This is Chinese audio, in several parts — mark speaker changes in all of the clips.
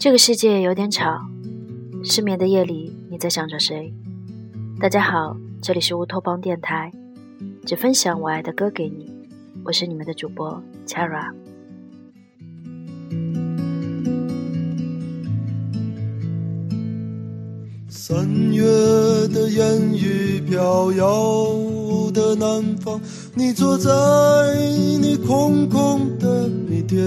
Speaker 1: 这个世界有点吵，失眠的夜里你在想着谁？大家好，这里是乌托邦电台，只分享我爱的歌给你，我是你们的主播 Chara。
Speaker 2: 三月的烟雨飘摇的南方，你坐在你空空的米店。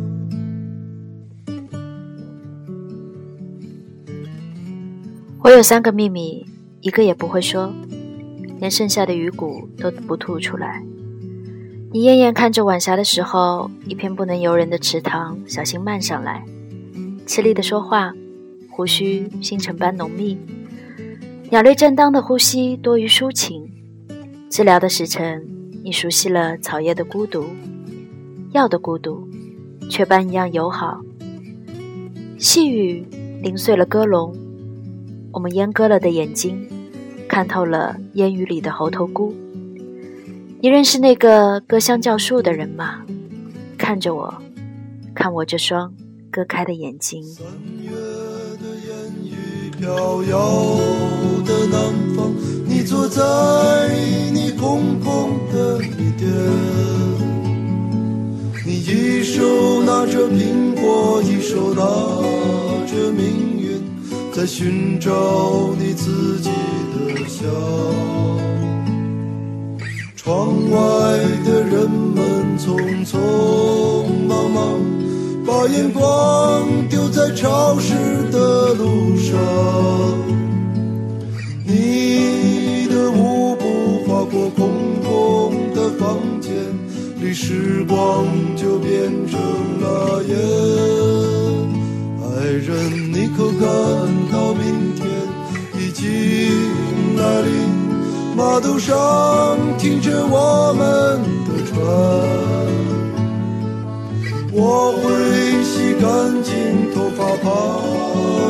Speaker 1: 我有三个秘密，一个也不会说，连剩下的鱼骨都不吐出来。你艳艳看着晚霞的时候，一片不能游人的池塘，小心慢上来，吃力的说话，胡须星辰般浓密，鸟类正当的呼吸多于抒情。治疗的时辰，你熟悉了草叶的孤独，药的孤独，雀斑一样友好。细雨零碎了歌笼。我们阉割了的眼睛，看透了烟雨里的猴头菇。你认识那个割香蕉树的人吗？看着我，看我这双割开的眼睛。
Speaker 2: 三月的烟雨飘摇的南方，你坐在你空空的米店，你一手拿着苹果，一手拿着。在寻找你自己的香。窗外的人们匆匆忙忙，把眼光丢在潮湿的路上。你的舞步划过空空的房间，里时光就变成了烟。爱人，你可感码头上停着我们的船，我会洗干净头发，爬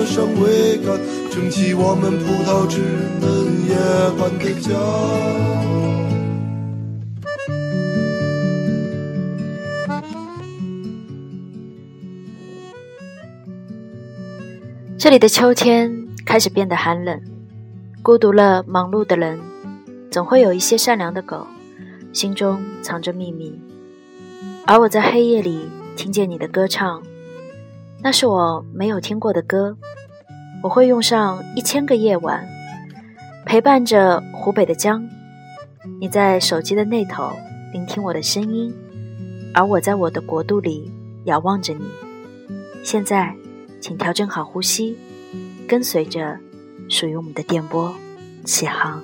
Speaker 2: 上桅杆，撑起我们葡萄枝嫩叶般的家。
Speaker 1: 这里的秋天开始变得寒冷，孤独了忙碌的人，总会有一些善良的狗，心中藏着秘密。而我在黑夜里听见你的歌唱，那是我没有听过的歌。我会用上一千个夜晚，陪伴着湖北的江。你在手机的那头聆听我的声音，而我在我的国度里遥望着你。现在。请调整好呼吸，跟随着属于我们的电波起航。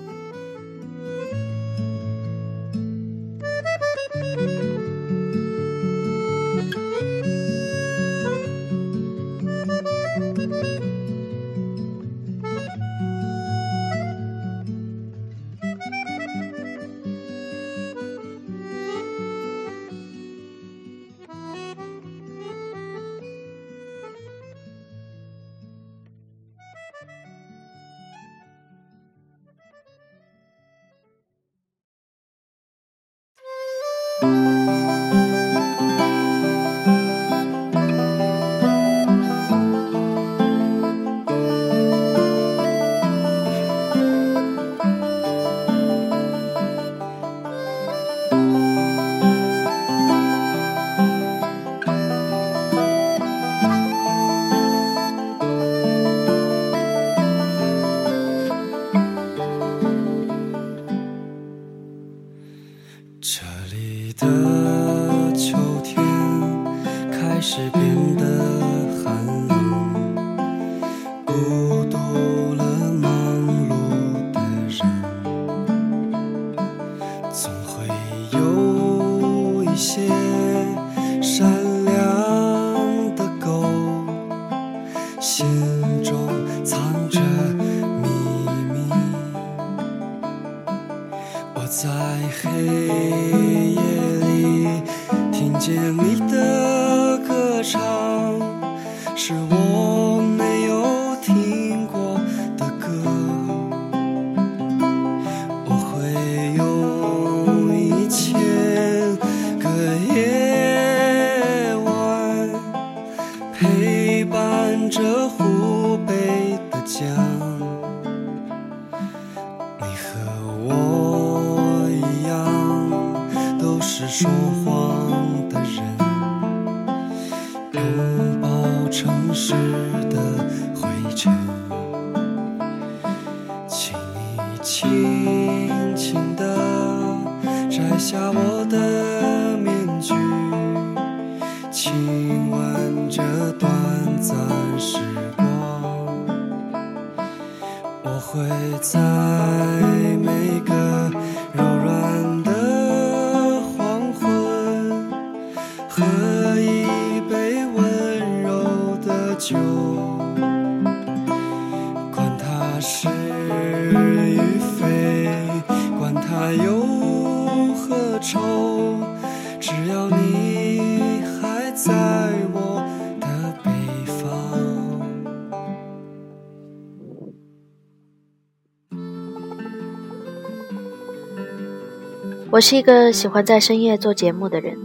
Speaker 3: 我是一个
Speaker 1: 喜欢在深夜做节目的人，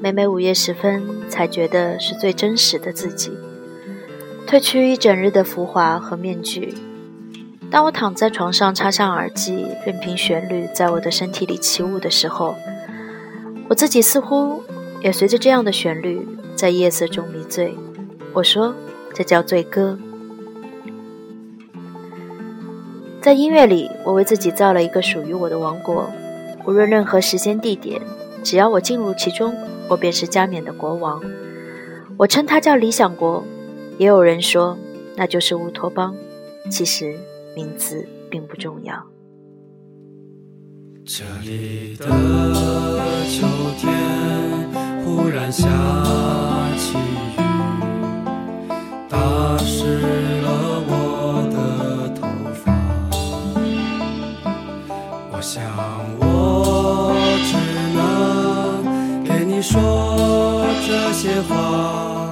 Speaker 1: 每每午夜时分才觉得是最真实的自己，褪去一整日的浮华和面具。当我躺在床上，插上耳机，任凭旋律在我的身体里起舞的时候，我自己似乎也随着这样的旋律在夜色中迷醉。我说，这叫醉歌。在音乐里，我为自己造了一个属于我的王国。无论任何时间地点，只要我进入其中，我便是加冕的国王。我称它叫理想国，也有人说那就是乌托邦。其实名字并不重要。
Speaker 3: 这里的秋天忽然下起雨，打湿了我的头发。我想说这些话，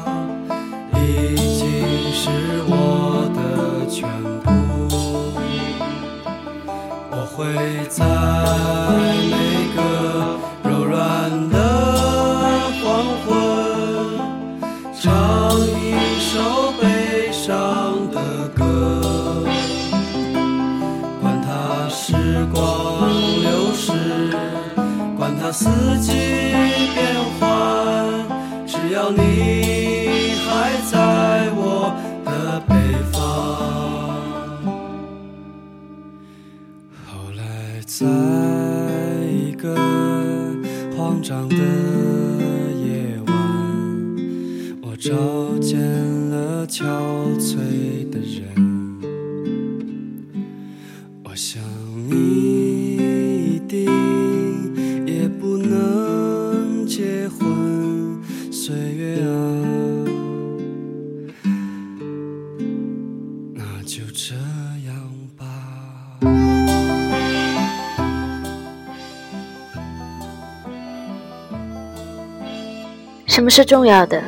Speaker 1: 什么是重要的？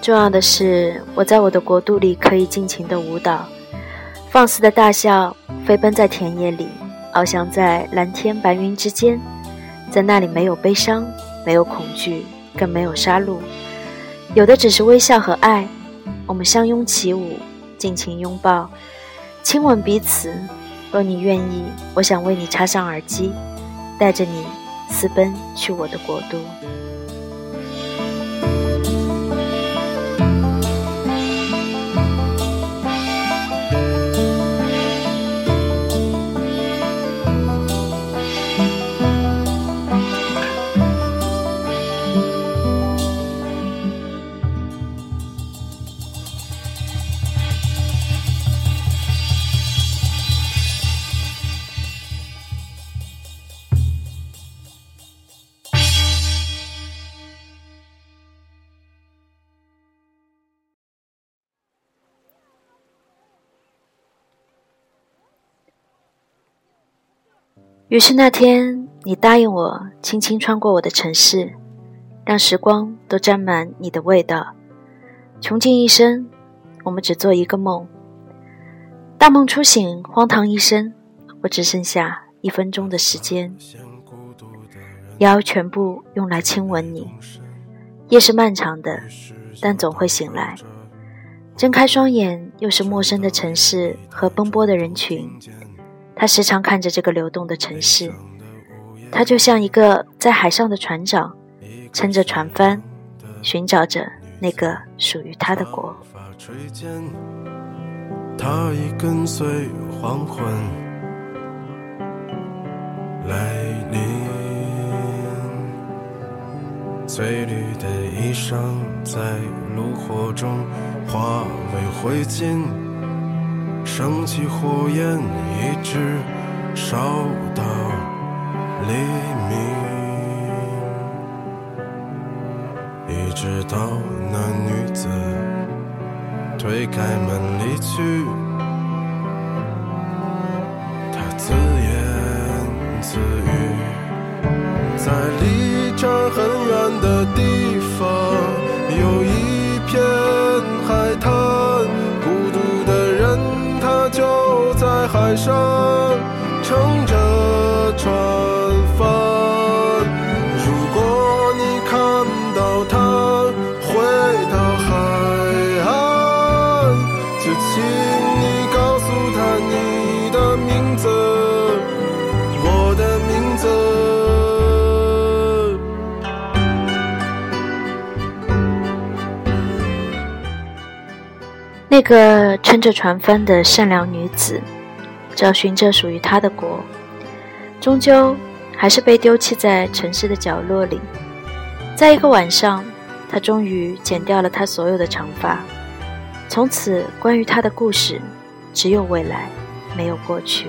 Speaker 1: 重要的是，我在我的国度里可以尽情的舞蹈，放肆的大笑，飞奔在田野里，翱翔在蓝天白云之间，在那里没有悲伤，没有恐惧，更没有杀戮，有的只是微笑和爱。我们相拥起舞，尽情拥抱，亲吻彼此。若你愿意，我想为你插上耳机，带着你私奔去我的国度。于是那天，你答应我，轻轻穿过我的城市，让时光都沾满你的味道。穷尽一生，我们只做一个梦。大梦初醒，荒唐一生，我只剩下一分钟的时间，要全部用来亲吻你。夜是漫长的，但总会醒来。睁开双眼，又是陌生的城市和奔波的人群。他时常看着这个流动的城市，他就像一个在海上的船长，撑着船帆，寻找着那个属于他的国。
Speaker 4: 他已跟随黄昏来临，翠绿的衣裳在炉火中化为灰烬。升起火焰，一直烧到黎明，一直到那女子推开门离去。
Speaker 1: 个撑着船帆的善良女子。找寻着属于她的国，终究还是被丢弃在城市的角落里。在一个晚上，她终于剪掉了她所有的长发。从此，关于她的故事只有未来，没有过去。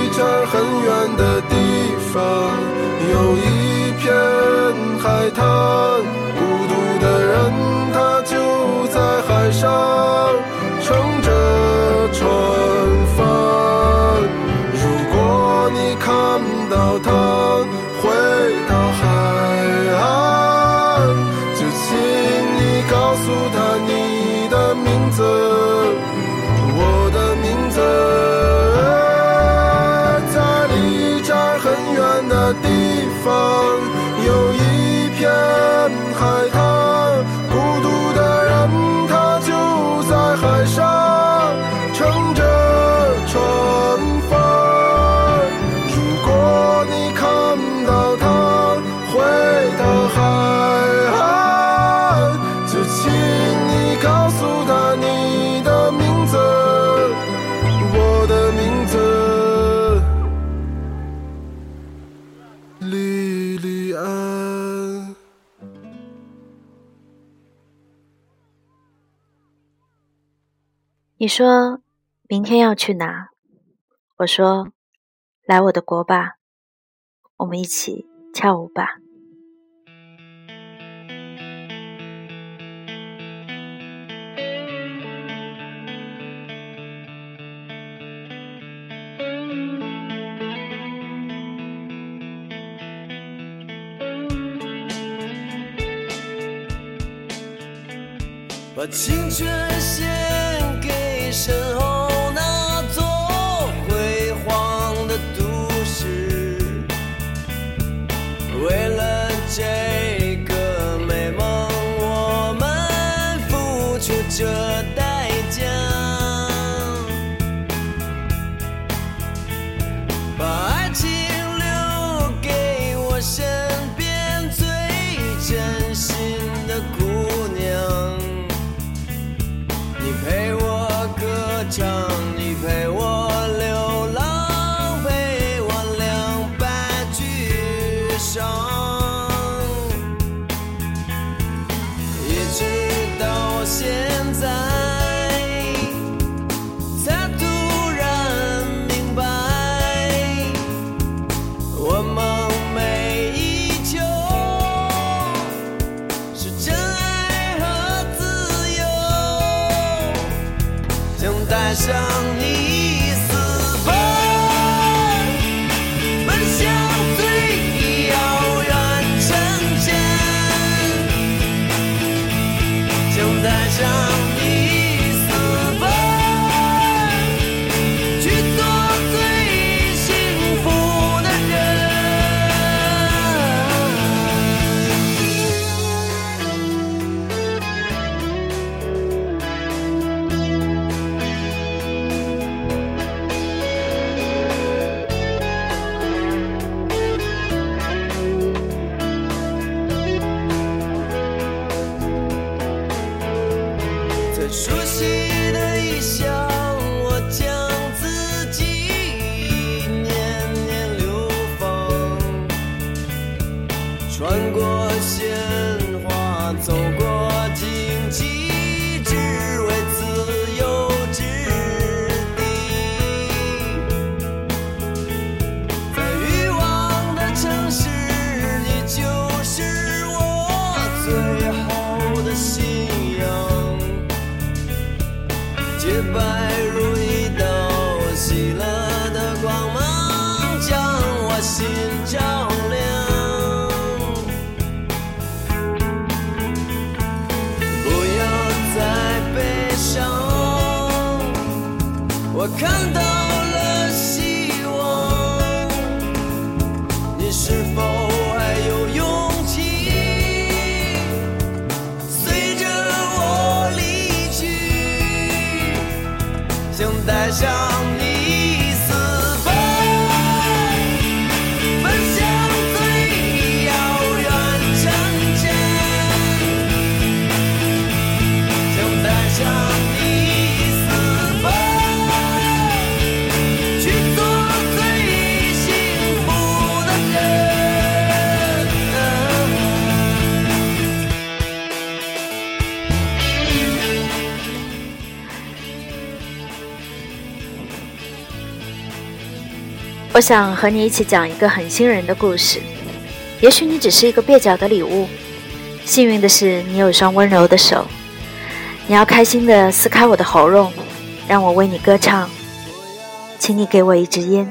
Speaker 4: 在很远的地方，有一片。海滩，在你
Speaker 1: 说明天要去哪？我说来我的国吧，我们一起跳舞吧。
Speaker 5: 把青春献。是否我想
Speaker 1: 和你一起讲一个很新人的故事。也许你只是一个蹩脚的礼物，幸运的是你有双温柔的手。你要开心的撕开我的喉咙，让我为你歌唱。请你给我一支烟，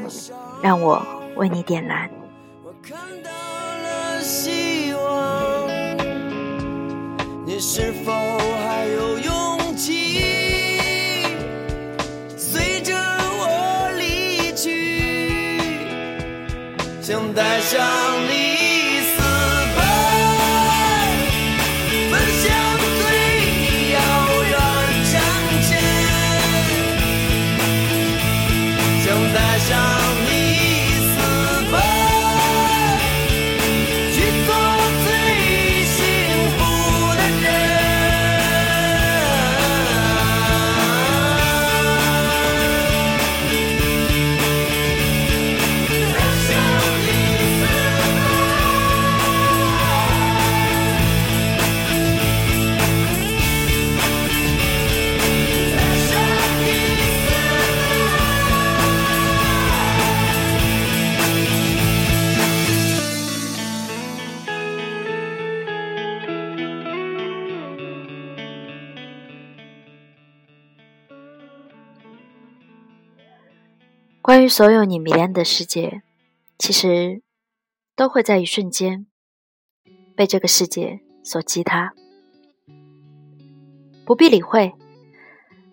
Speaker 1: 让我为你点燃。
Speaker 5: 我看到了希望，你是否带上
Speaker 1: 所有你迷恋的世界，其实都会在一瞬间被这个世界所击塌。不必理会，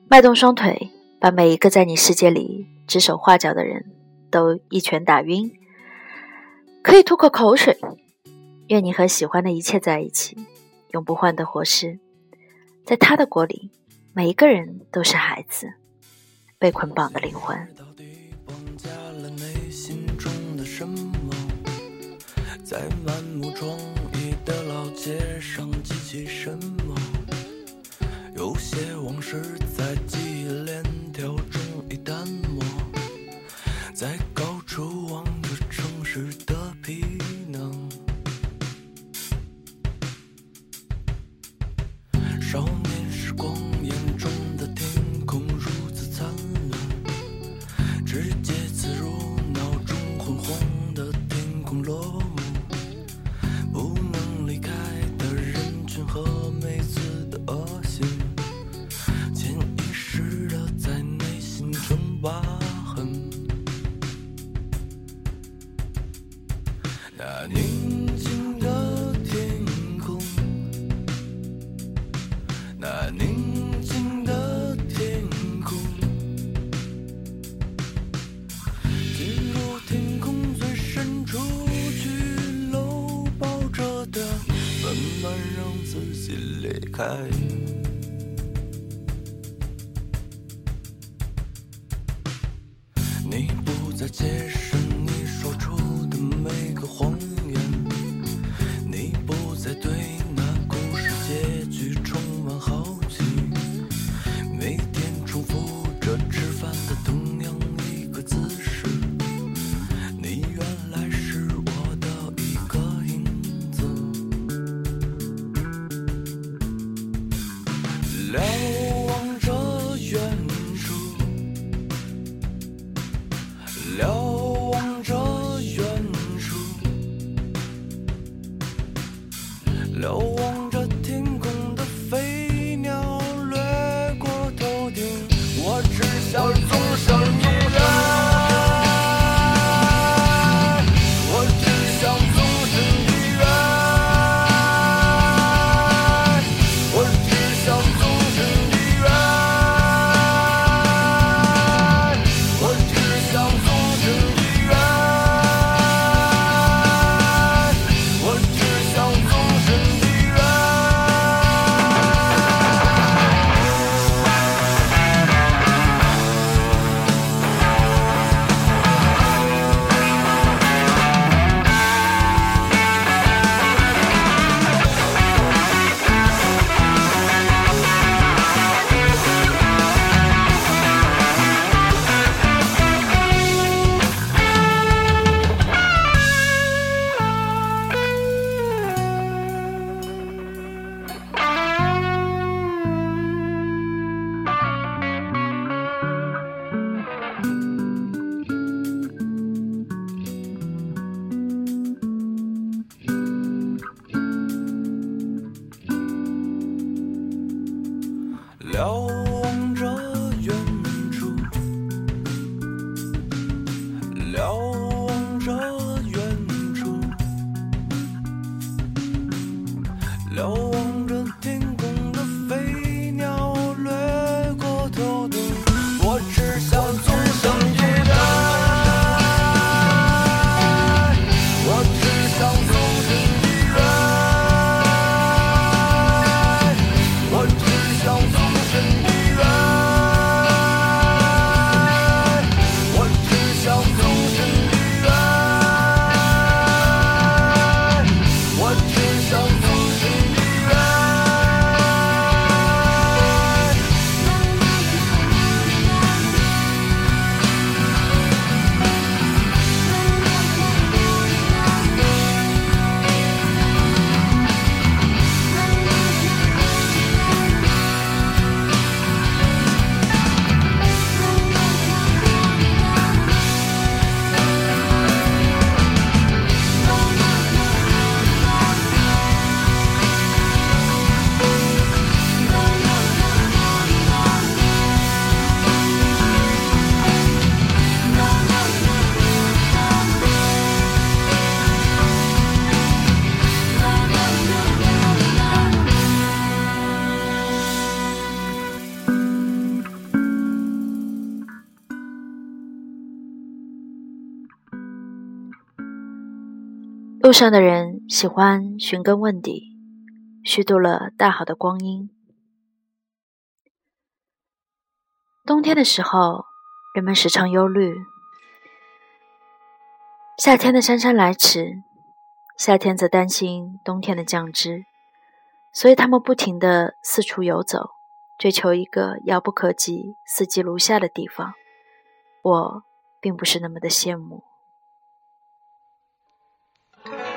Speaker 1: 迈动双腿，把每一个在你世界里指手画脚的人都一拳打晕。可以吐口口水，愿你和喜欢的一切在一起，永不换的活尸。在他的国里，每一个人都是孩子，被捆绑的灵魂。
Speaker 5: 什么？在满目疮痍的老街上记起什么？有些往事那宁静的天空，那宁静的天空，进入天空最深处去搂抱着的，慢慢让自己离开。小人总是 know.
Speaker 1: 路上的人喜欢寻根问底，虚度了大好的光阴。冬天的时候，人们时常忧虑夏天的姗姗来迟，夏天则担心冬天的降之，所以他们不停地四处游走，追求一个遥不可及、四季如夏的地方。我并不是那么的羡慕。Christ.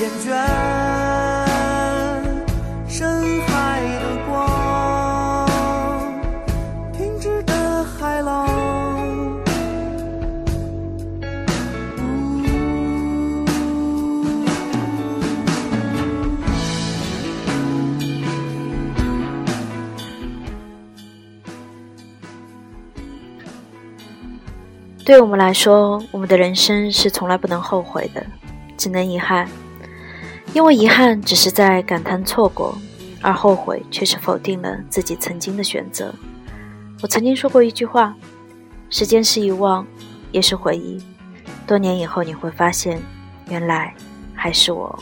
Speaker 6: 厌倦深海的光，停止的海浪。
Speaker 1: 对我们来说，我们的人生是从来不能后悔的，只能遗憾。因为遗憾只是在感叹错过，而后悔却是否定了自己曾经的选择。我曾经说过一句话：时间是遗忘，也是回忆。多年以后，你会发现，原来还是我。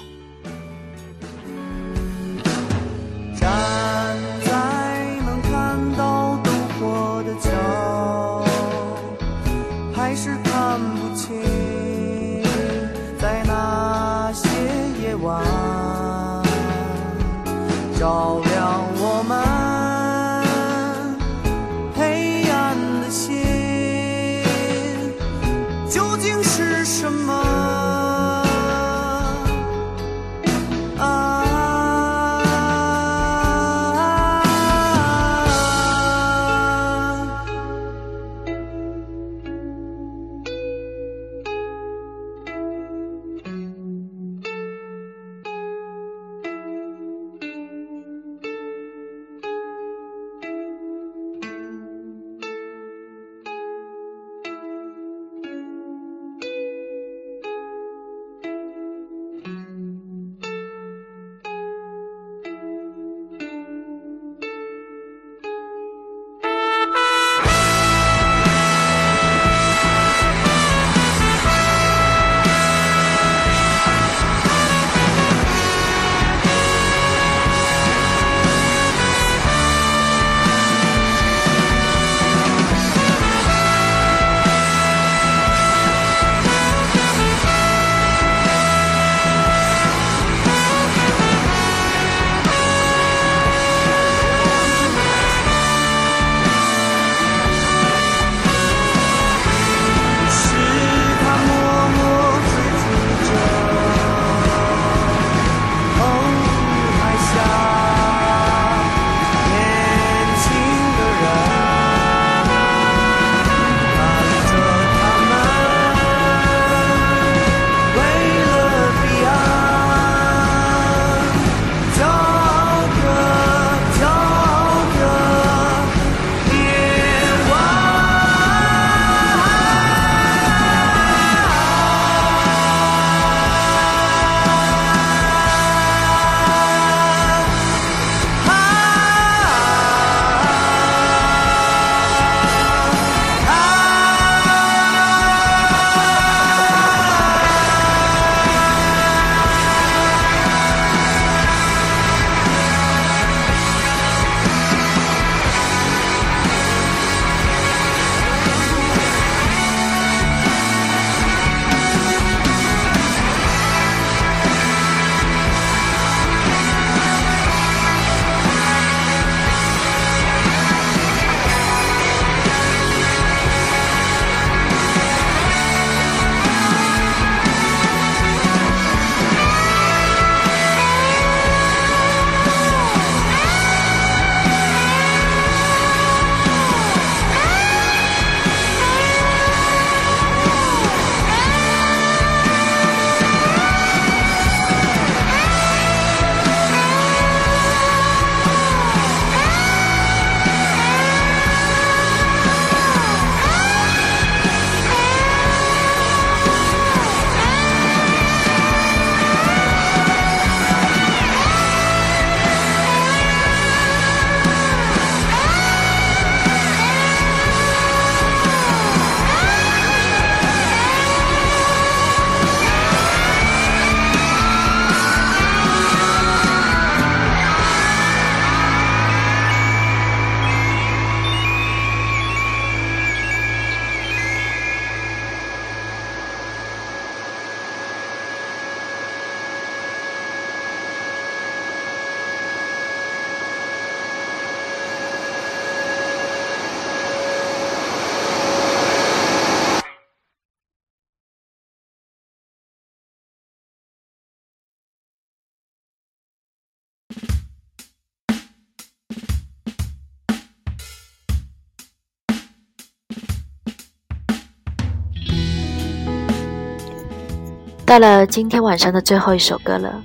Speaker 1: 到了今天晚上的最后一首歌了。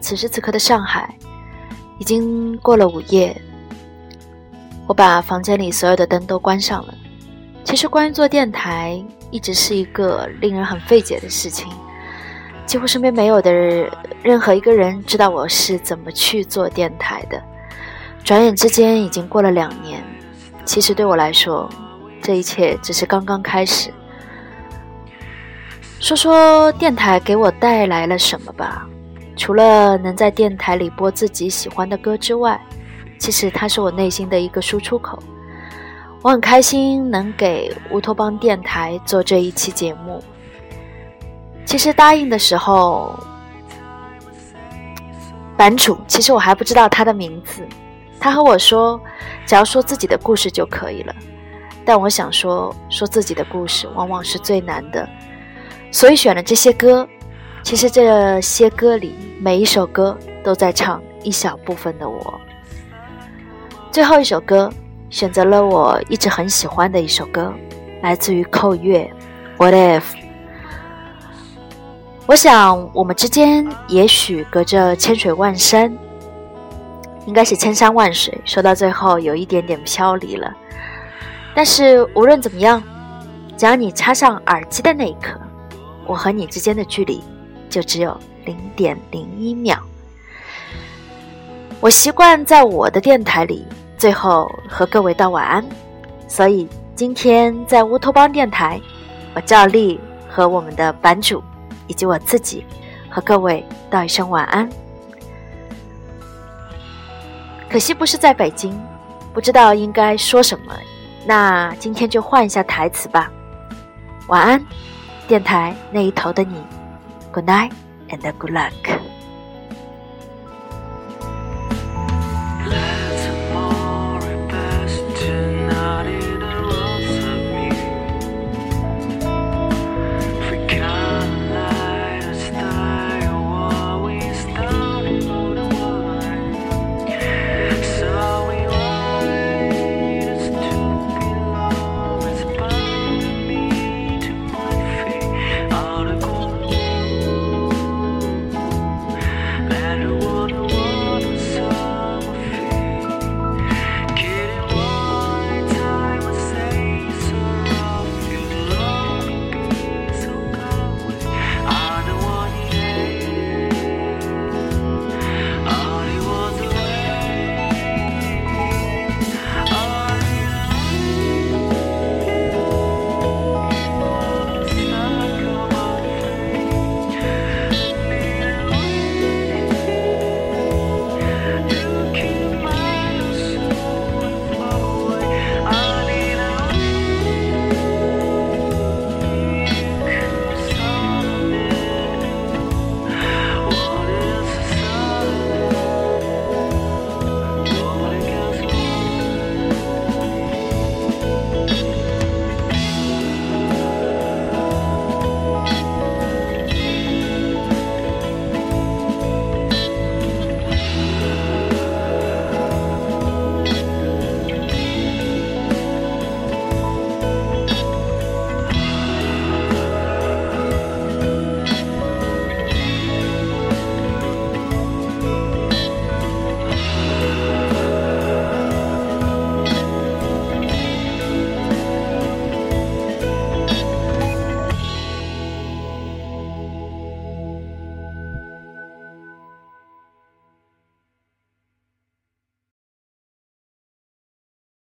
Speaker 1: 此时此刻的上海，已经过了午夜。我把房间里所有的灯都关上了。其实，关于做电台，一直是一个令人很费解的事情。几乎身边没有的任何一个人知道我是怎么去做电台的。转眼之间，已经过了两年。其实对我来说，这一切只是刚刚开始。说说电台给我带来了什么吧。除了能在电台里播自己喜欢的歌之外，其实它是我内心的一个输出口。我很开心能给乌托邦电台做这一期节目。其实答应的时候，版主其实我还不知道他的名字，他和我说，只要说自己的故事就可以了。但我想说，说自己的故事往往是最难的，所以选了这些歌。其实这些歌里，每一首歌都在唱一小部分的我。最后一首歌，选择了我一直很喜欢的一首歌，来自于寇月，What if？我想我们之间也许隔着千水万山，应该是千山万水，说到最后有一点点飘离了。但是无论怎么样，只要你插上耳机的那一刻，我和你之间的距离。就只有零点零一秒。我习惯在我的电台里最后和各位道晚安，所以今天在乌托邦电台，我照例和我们的版主以及我自己和各位道一声晚安。可惜不是在北京，不知道应该说什么，那今天就换一下台词吧。晚安，电台那一头的你。Good night and good luck.